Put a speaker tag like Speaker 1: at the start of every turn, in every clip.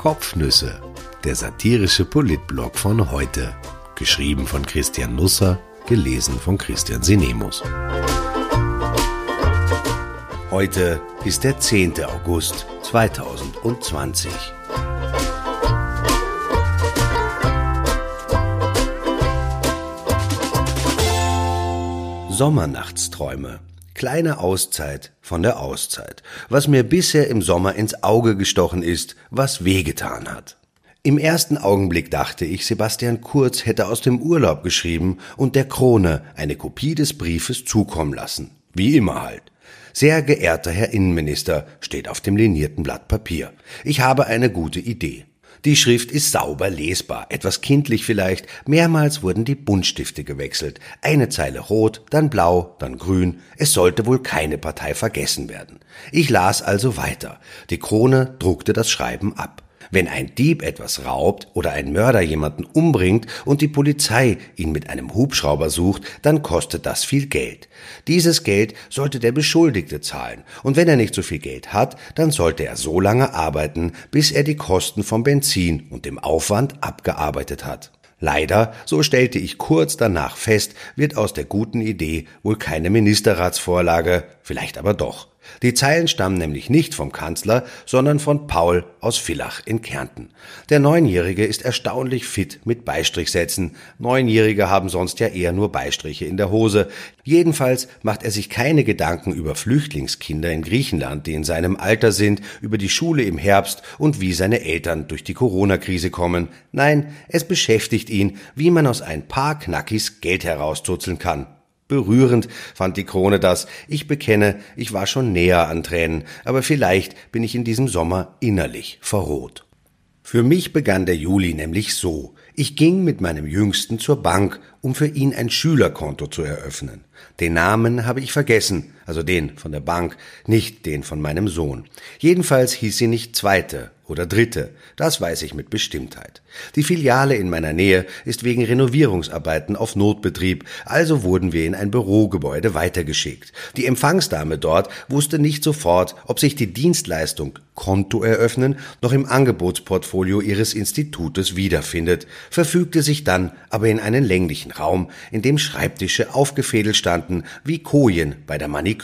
Speaker 1: Kopfnüsse, der satirische Politblog von heute. Geschrieben von Christian Nusser, gelesen von Christian Sinemus. Heute ist der 10. August 2020. Sommernachtsträume. Kleine Auszeit von der Auszeit. Was mir bisher im Sommer ins Auge gestochen ist, was wehgetan hat. Im ersten Augenblick dachte ich, Sebastian Kurz hätte aus dem Urlaub geschrieben und der Krone eine Kopie des Briefes zukommen lassen. Wie immer halt. Sehr geehrter Herr Innenminister, steht auf dem linierten Blatt Papier. Ich habe eine gute Idee. Die Schrift ist sauber lesbar, etwas kindlich vielleicht. Mehrmals wurden die Buntstifte gewechselt. Eine Zeile rot, dann blau, dann grün. Es sollte wohl keine Partei vergessen werden. Ich las also weiter. Die Krone druckte das Schreiben ab. Wenn ein Dieb etwas raubt oder ein Mörder jemanden umbringt und die Polizei ihn mit einem Hubschrauber sucht, dann kostet das viel Geld. Dieses Geld sollte der Beschuldigte zahlen, und wenn er nicht so viel Geld hat, dann sollte er so lange arbeiten, bis er die Kosten vom Benzin und dem Aufwand abgearbeitet hat. Leider, so stellte ich kurz danach fest, wird aus der guten Idee wohl keine Ministerratsvorlage, vielleicht aber doch. Die Zeilen stammen nämlich nicht vom Kanzler, sondern von Paul aus Villach in Kärnten. Der Neunjährige ist erstaunlich fit mit Beistrichsätzen. Neunjährige haben sonst ja eher nur Beistriche in der Hose. Jedenfalls macht er sich keine Gedanken über Flüchtlingskinder in Griechenland, die in seinem Alter sind, über die Schule im Herbst und wie seine Eltern durch die Corona-Krise kommen. Nein, es beschäftigt ihn, wie man aus ein paar Knackis Geld herauszuzeln kann. Berührend fand die Krone das. Ich bekenne, ich war schon näher an Tränen, aber vielleicht bin ich in diesem Sommer innerlich verroht. Für mich begann der Juli nämlich so. Ich ging mit meinem Jüngsten zur Bank, um für ihn ein Schülerkonto zu eröffnen. Den Namen habe ich vergessen, also den von der Bank, nicht den von meinem Sohn. Jedenfalls hieß sie nicht zweite oder dritte, das weiß ich mit Bestimmtheit. Die Filiale in meiner Nähe ist wegen Renovierungsarbeiten auf Notbetrieb, also wurden wir in ein Bürogebäude weitergeschickt. Die Empfangsdame dort wusste nicht sofort, ob sich die Dienstleistung Konto eröffnen noch im Angebotsportfolio ihres Institutes wiederfindet, verfügte sich dann aber in einen länglichen Raum, in dem Schreibtische aufgefädelt standen wie Kojen bei der Maniküre.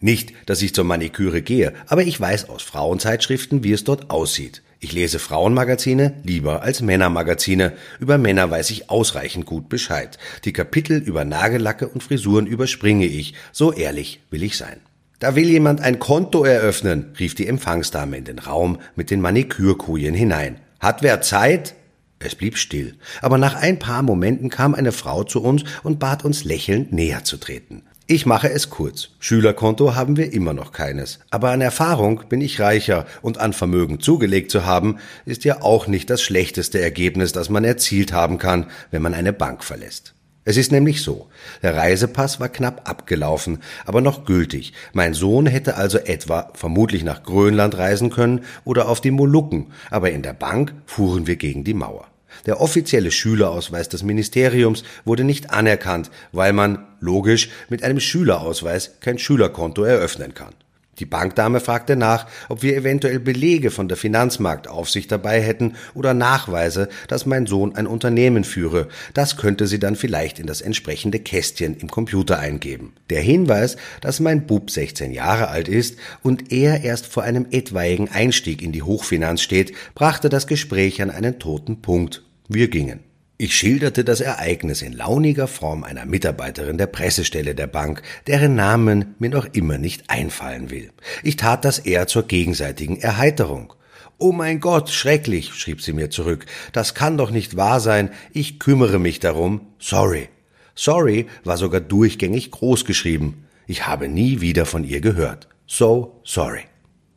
Speaker 1: Nicht, dass ich zur Maniküre gehe, aber ich weiß aus Frauenzeitschriften, wie es dort aussieht. Ich lese Frauenmagazine lieber als Männermagazine. Über Männer weiß ich ausreichend gut Bescheid. Die Kapitel über Nagellacke und Frisuren überspringe ich. So ehrlich will ich sein. Da will jemand ein Konto eröffnen, rief die Empfangsdame in den Raum mit den Manikürkojen hinein. Hat wer Zeit? Es blieb still, aber nach ein paar Momenten kam eine Frau zu uns und bat uns lächelnd näher zu treten. Ich mache es kurz. Schülerkonto haben wir immer noch keines. Aber an Erfahrung bin ich reicher und an Vermögen zugelegt zu haben, ist ja auch nicht das schlechteste Ergebnis, das man erzielt haben kann, wenn man eine Bank verlässt. Es ist nämlich so, der Reisepass war knapp abgelaufen, aber noch gültig. Mein Sohn hätte also etwa vermutlich nach Grönland reisen können oder auf die Molukken, aber in der Bank fuhren wir gegen die Mauer. Der offizielle Schülerausweis des Ministeriums wurde nicht anerkannt, weil man, logisch, mit einem Schülerausweis kein Schülerkonto eröffnen kann. Die Bankdame fragte nach, ob wir eventuell Belege von der Finanzmarktaufsicht dabei hätten oder Nachweise, dass mein Sohn ein Unternehmen führe. Das könnte sie dann vielleicht in das entsprechende Kästchen im Computer eingeben. Der Hinweis, dass mein Bub 16 Jahre alt ist und er erst vor einem etwaigen Einstieg in die Hochfinanz steht, brachte das Gespräch an einen toten Punkt. Wir gingen. Ich schilderte das Ereignis in launiger Form einer Mitarbeiterin der Pressestelle der Bank, deren Namen mir noch immer nicht einfallen will. Ich tat das eher zur gegenseitigen Erheiterung. Oh mein Gott, schrecklich, schrieb sie mir zurück. Das kann doch nicht wahr sein. Ich kümmere mich darum. Sorry. Sorry war sogar durchgängig groß geschrieben. Ich habe nie wieder von ihr gehört. So sorry.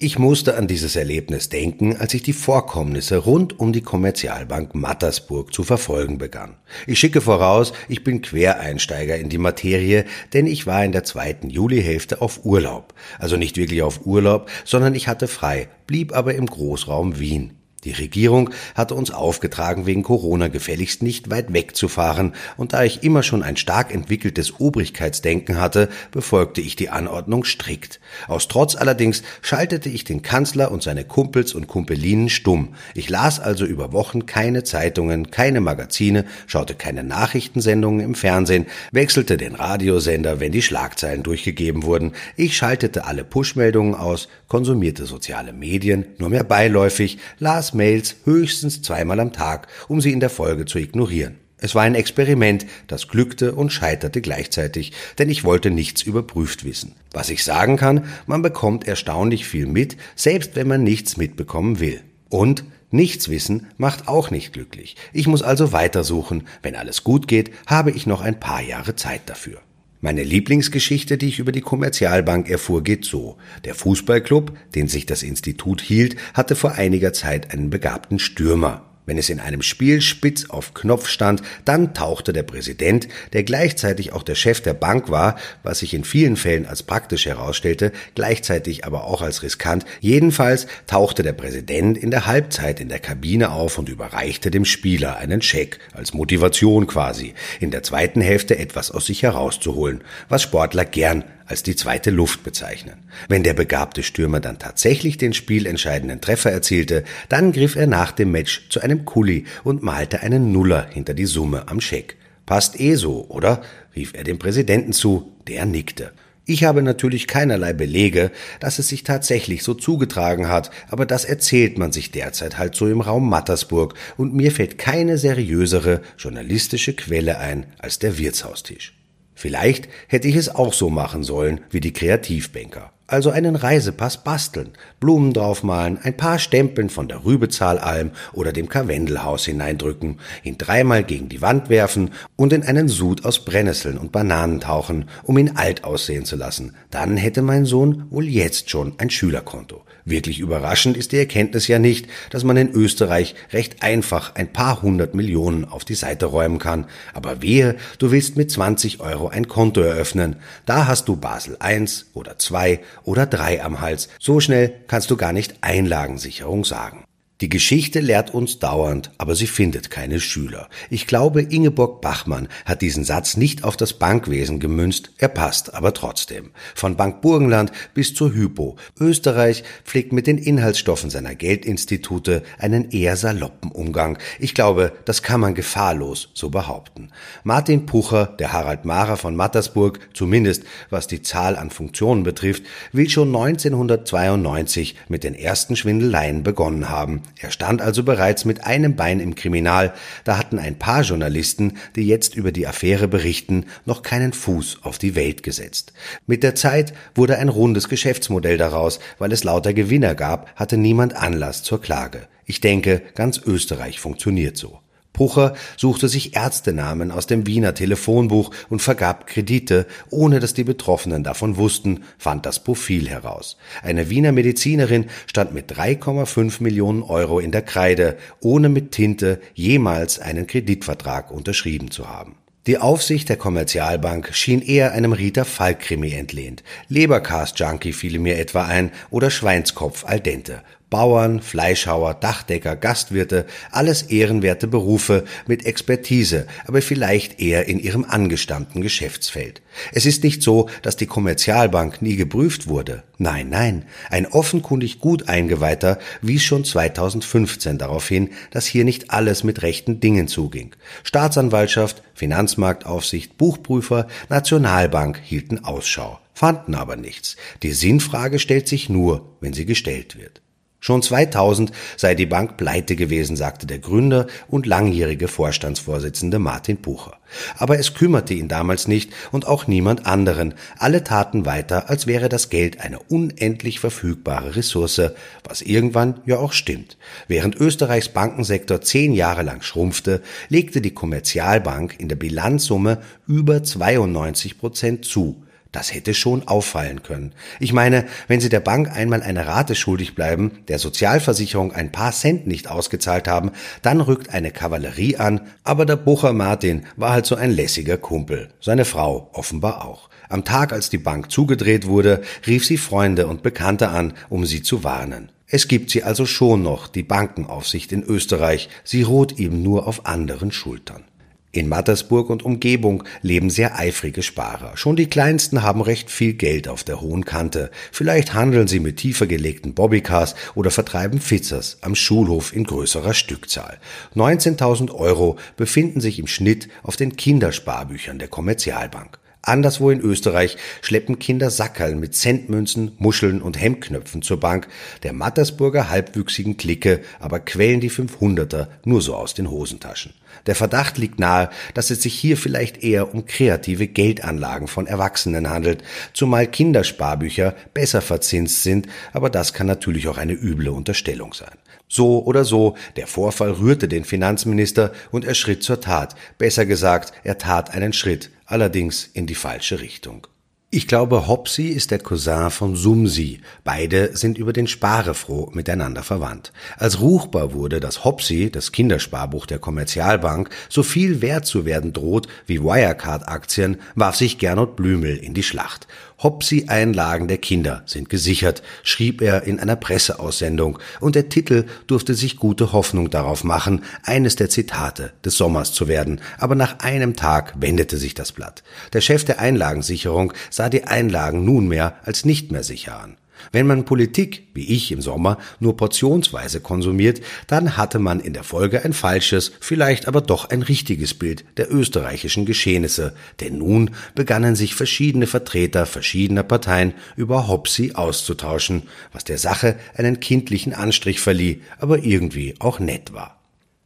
Speaker 1: Ich musste an dieses Erlebnis denken, als ich die Vorkommnisse rund um die Kommerzialbank Mattersburg zu verfolgen begann. Ich schicke voraus, ich bin Quereinsteiger in die Materie, denn ich war in der zweiten Julihälfte auf Urlaub. Also nicht wirklich auf Urlaub, sondern ich hatte frei, blieb aber im Großraum Wien. Die Regierung hatte uns aufgetragen, wegen Corona gefälligst nicht weit wegzufahren, und da ich immer schon ein stark entwickeltes Obrigkeitsdenken hatte, befolgte ich die Anordnung strikt. Aus Trotz allerdings schaltete ich den Kanzler und seine Kumpels und Kumpelinen stumm. Ich las also über Wochen keine Zeitungen, keine Magazine, schaute keine Nachrichtensendungen im Fernsehen, wechselte den Radiosender, wenn die Schlagzeilen durchgegeben wurden. Ich schaltete alle Pushmeldungen aus, konsumierte soziale Medien, nur mehr beiläufig, las Mails höchstens zweimal am Tag, um sie in der Folge zu ignorieren. Es war ein Experiment, das glückte und scheiterte gleichzeitig, denn ich wollte nichts überprüft wissen. Was ich sagen kann, man bekommt erstaunlich viel mit, selbst wenn man nichts mitbekommen will. Und nichts wissen macht auch nicht glücklich. Ich muss also weitersuchen. Wenn alles gut geht, habe ich noch ein paar Jahre Zeit dafür. Meine Lieblingsgeschichte, die ich über die Kommerzialbank erfuhr, geht so. Der Fußballclub, den sich das Institut hielt, hatte vor einiger Zeit einen begabten Stürmer. Wenn es in einem Spiel spitz auf Knopf stand, dann tauchte der Präsident, der gleichzeitig auch der Chef der Bank war, was sich in vielen Fällen als praktisch herausstellte, gleichzeitig aber auch als riskant, jedenfalls tauchte der Präsident in der Halbzeit in der Kabine auf und überreichte dem Spieler einen Scheck, als Motivation quasi, in der zweiten Hälfte etwas aus sich herauszuholen, was Sportler gern als die zweite Luft bezeichnen. Wenn der begabte Stürmer dann tatsächlich den spielentscheidenden Treffer erzielte, dann griff er nach dem Match zu einem Kuli und malte einen Nuller hinter die Summe am Scheck. Passt eh so, oder? rief er dem Präsidenten zu, der nickte. Ich habe natürlich keinerlei Belege, dass es sich tatsächlich so zugetragen hat, aber das erzählt man sich derzeit halt so im Raum Mattersburg und mir fällt keine seriösere journalistische Quelle ein als der Wirtshaustisch. Vielleicht hätte ich es auch so machen sollen wie die Kreativbanker. Also einen Reisepass basteln, Blumen draufmalen, ein paar Stempeln von der Rübezahlalm oder dem Karwendelhaus hineindrücken, ihn dreimal gegen die Wand werfen und in einen Sud aus Brennnesseln und Bananen tauchen, um ihn alt aussehen zu lassen. Dann hätte mein Sohn wohl jetzt schon ein Schülerkonto. Wirklich überraschend ist die Erkenntnis ja nicht, dass man in Österreich recht einfach ein paar hundert Millionen auf die Seite räumen kann. Aber wehe, du willst mit 20 Euro ein Konto eröffnen. Da hast du Basel I oder 2 oder 3 am Hals. So schnell kannst du gar nicht Einlagensicherung sagen. Die Geschichte lehrt uns dauernd, aber sie findet keine Schüler. Ich glaube, Ingeborg Bachmann hat diesen Satz nicht auf das Bankwesen gemünzt, er passt aber trotzdem. Von Bank Burgenland bis zur Hypo. Österreich pflegt mit den Inhaltsstoffen seiner Geldinstitute einen eher saloppen Umgang. Ich glaube, das kann man gefahrlos so behaupten. Martin Pucher, der Harald Mahrer von Mattersburg, zumindest was die Zahl an Funktionen betrifft, will schon 1992 mit den ersten Schwindeleien begonnen haben. Er stand also bereits mit einem Bein im Kriminal, da hatten ein paar Journalisten, die jetzt über die Affäre berichten, noch keinen Fuß auf die Welt gesetzt. Mit der Zeit wurde ein rundes Geschäftsmodell daraus, weil es lauter Gewinner gab, hatte niemand Anlass zur Klage. Ich denke, ganz Österreich funktioniert so. Pucher suchte sich Ärztenamen aus dem Wiener Telefonbuch und vergab Kredite, ohne dass die Betroffenen davon wussten, fand das Profil heraus. Eine Wiener Medizinerin stand mit 3,5 Millionen Euro in der Kreide, ohne mit Tinte jemals einen Kreditvertrag unterschrieben zu haben. Die Aufsicht der Kommerzialbank schien eher einem Rita Falk-Krimi entlehnt. Lebercast-Junkie fiel mir etwa ein oder Schweinskopf al dente. Bauern, Fleischhauer, Dachdecker, Gastwirte, alles ehrenwerte Berufe mit Expertise, aber vielleicht eher in ihrem angestammten Geschäftsfeld. Es ist nicht so, dass die Kommerzialbank nie geprüft wurde. Nein, nein, ein offenkundig gut eingeweihter wies schon 2015 darauf hin, dass hier nicht alles mit rechten Dingen zuging. Staatsanwaltschaft, Finanzmarktaufsicht, Buchprüfer, Nationalbank hielten Ausschau, fanden aber nichts. Die Sinnfrage stellt sich nur, wenn sie gestellt wird. Schon 2000 sei die Bank pleite gewesen, sagte der Gründer und langjährige Vorstandsvorsitzende Martin Pucher. Aber es kümmerte ihn damals nicht und auch niemand anderen. Alle taten weiter, als wäre das Geld eine unendlich verfügbare Ressource, was irgendwann ja auch stimmt. Während Österreichs Bankensektor zehn Jahre lang schrumpfte, legte die Kommerzialbank in der Bilanzsumme über 92 Prozent zu. Das hätte schon auffallen können. Ich meine, wenn Sie der Bank einmal eine Rate schuldig bleiben, der Sozialversicherung ein paar Cent nicht ausgezahlt haben, dann rückt eine Kavallerie an, aber der Bucher Martin war halt so ein lässiger Kumpel. Seine Frau offenbar auch. Am Tag, als die Bank zugedreht wurde, rief sie Freunde und Bekannte an, um sie zu warnen. Es gibt sie also schon noch, die Bankenaufsicht in Österreich, sie ruht eben nur auf anderen Schultern. In Mattersburg und Umgebung leben sehr eifrige Sparer. Schon die Kleinsten haben recht viel Geld auf der hohen Kante. Vielleicht handeln sie mit tiefer gelegten Bobbycars oder vertreiben Fitzers am Schulhof in größerer Stückzahl. 19.000 Euro befinden sich im Schnitt auf den Kindersparbüchern der Kommerzialbank. Anderswo in Österreich schleppen Kinder Sackerln mit Centmünzen, Muscheln und Hemdknöpfen zur Bank. Der Mattersburger halbwüchsigen Clique aber quälen die 500er nur so aus den Hosentaschen. Der Verdacht liegt nahe, dass es sich hier vielleicht eher um kreative Geldanlagen von Erwachsenen handelt, zumal Kindersparbücher besser verzinst sind, aber das kann natürlich auch eine üble Unterstellung sein. So oder so, der Vorfall rührte den Finanzminister und er schritt zur Tat. Besser gesagt, er tat einen Schritt, allerdings in die falsche Richtung. Ich glaube, Hopsi ist der Cousin von Sumsi. Beide sind über den Sparefroh miteinander verwandt. Als ruchbar wurde, dass Hopsi, das Kindersparbuch der Kommerzialbank, so viel wert zu werden droht wie Wirecard-Aktien, warf sich Gernot Blümel in die Schlacht. Hopsi-Einlagen der Kinder sind gesichert, schrieb er in einer Presseaussendung, und der Titel durfte sich gute Hoffnung darauf machen, eines der Zitate des Sommers zu werden, aber nach einem Tag wendete sich das Blatt. Der Chef der Einlagensicherung sah die Einlagen nunmehr als nicht mehr sicher an. Wenn man Politik, wie ich im Sommer, nur portionsweise konsumiert, dann hatte man in der Folge ein falsches, vielleicht aber doch ein richtiges Bild der österreichischen Geschehnisse, denn nun begannen sich verschiedene Vertreter verschiedener Parteien über Hopsi auszutauschen, was der Sache einen kindlichen Anstrich verlieh, aber irgendwie auch nett war.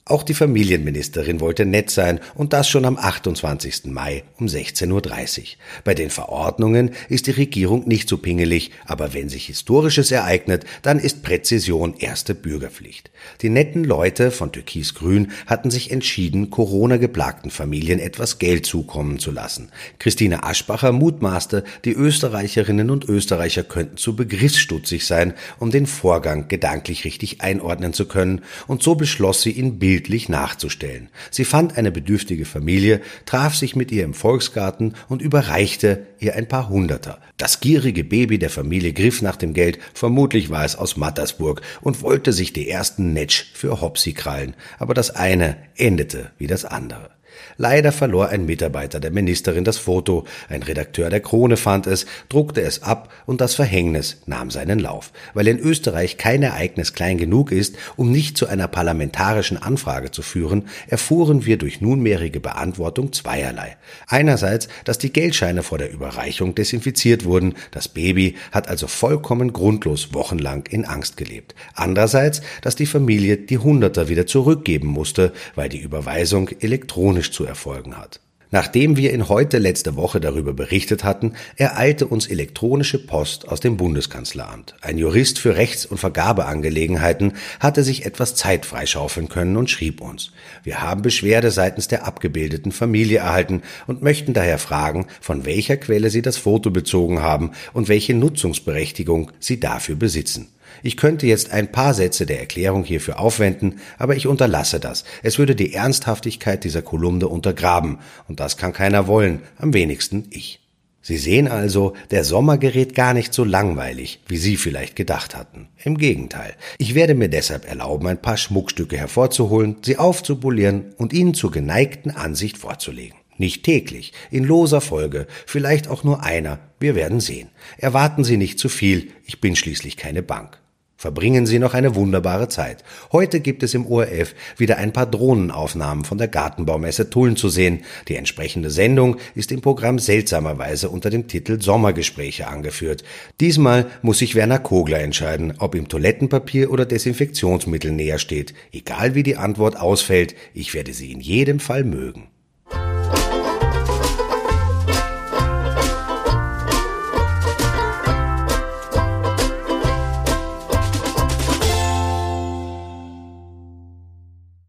Speaker 1: Auch die Familienministerin wollte nett sein und das schon am 28. Mai um 16.30 Uhr. Bei den Verordnungen ist die Regierung nicht so pingelig, aber wenn sich Historisches ereignet, dann ist Präzision erste Bürgerpflicht. Die netten Leute von Türkis-Grün hatten sich entschieden, Corona-geplagten Familien etwas Geld zukommen zu lassen. Christine Aschbacher mutmaßte, die Österreicherinnen und Österreicher könnten zu begriffsstutzig sein, um den Vorgang gedanklich richtig einordnen zu können, und so beschloss sie in Bild bildlich nachzustellen. Sie fand eine bedürftige Familie, traf sich mit ihr im Volksgarten und überreichte ihr ein paar Hunderter. Das gierige Baby der Familie griff nach dem Geld, vermutlich war es aus Mattersburg, und wollte sich die ersten Netsch für Hopsi krallen, aber das eine endete wie das andere. Leider verlor ein Mitarbeiter der Ministerin das Foto, ein Redakteur der Krone fand es, druckte es ab und das Verhängnis nahm seinen Lauf. Weil in Österreich kein Ereignis klein genug ist, um nicht zu einer parlamentarischen Anfrage zu führen, erfuhren wir durch nunmehrige Beantwortung zweierlei. Einerseits, dass die Geldscheine vor der Überreichung desinfiziert wurden, das Baby hat also vollkommen grundlos wochenlang in Angst gelebt. Andererseits, dass die Familie die Hunderter wieder zurückgeben musste, weil die Überweisung elektronisch zu erfolgen hat. Nachdem wir in heute letzte Woche darüber berichtet hatten, ereilte uns elektronische Post aus dem Bundeskanzleramt. Ein Jurist für Rechts- und Vergabeangelegenheiten hatte sich etwas Zeit freischaufeln können und schrieb uns. Wir haben Beschwerde seitens der abgebildeten Familie erhalten und möchten daher fragen, von welcher Quelle Sie das Foto bezogen haben und welche Nutzungsberechtigung Sie dafür besitzen. Ich könnte jetzt ein paar Sätze der Erklärung hierfür aufwenden, aber ich unterlasse das. Es würde die Ernsthaftigkeit dieser Kolumne untergraben, und das kann keiner wollen, am wenigsten ich. Sie sehen also, der Sommer gerät gar nicht so langweilig, wie Sie vielleicht gedacht hatten. Im Gegenteil. Ich werde mir deshalb erlauben, ein paar Schmuckstücke hervorzuholen, sie aufzupolieren und Ihnen zur geneigten Ansicht vorzulegen. Nicht täglich, in loser Folge, vielleicht auch nur einer, wir werden sehen. Erwarten Sie nicht zu viel, ich bin schließlich keine Bank. Verbringen Sie noch eine wunderbare Zeit. Heute gibt es im ORF wieder ein paar Drohnenaufnahmen von der Gartenbaumesse Tulln zu sehen. Die entsprechende Sendung ist im Programm seltsamerweise unter dem Titel Sommergespräche angeführt. Diesmal muss sich Werner Kogler entscheiden, ob ihm Toilettenpapier oder Desinfektionsmittel näher steht. Egal wie die Antwort ausfällt, ich werde sie in jedem Fall mögen.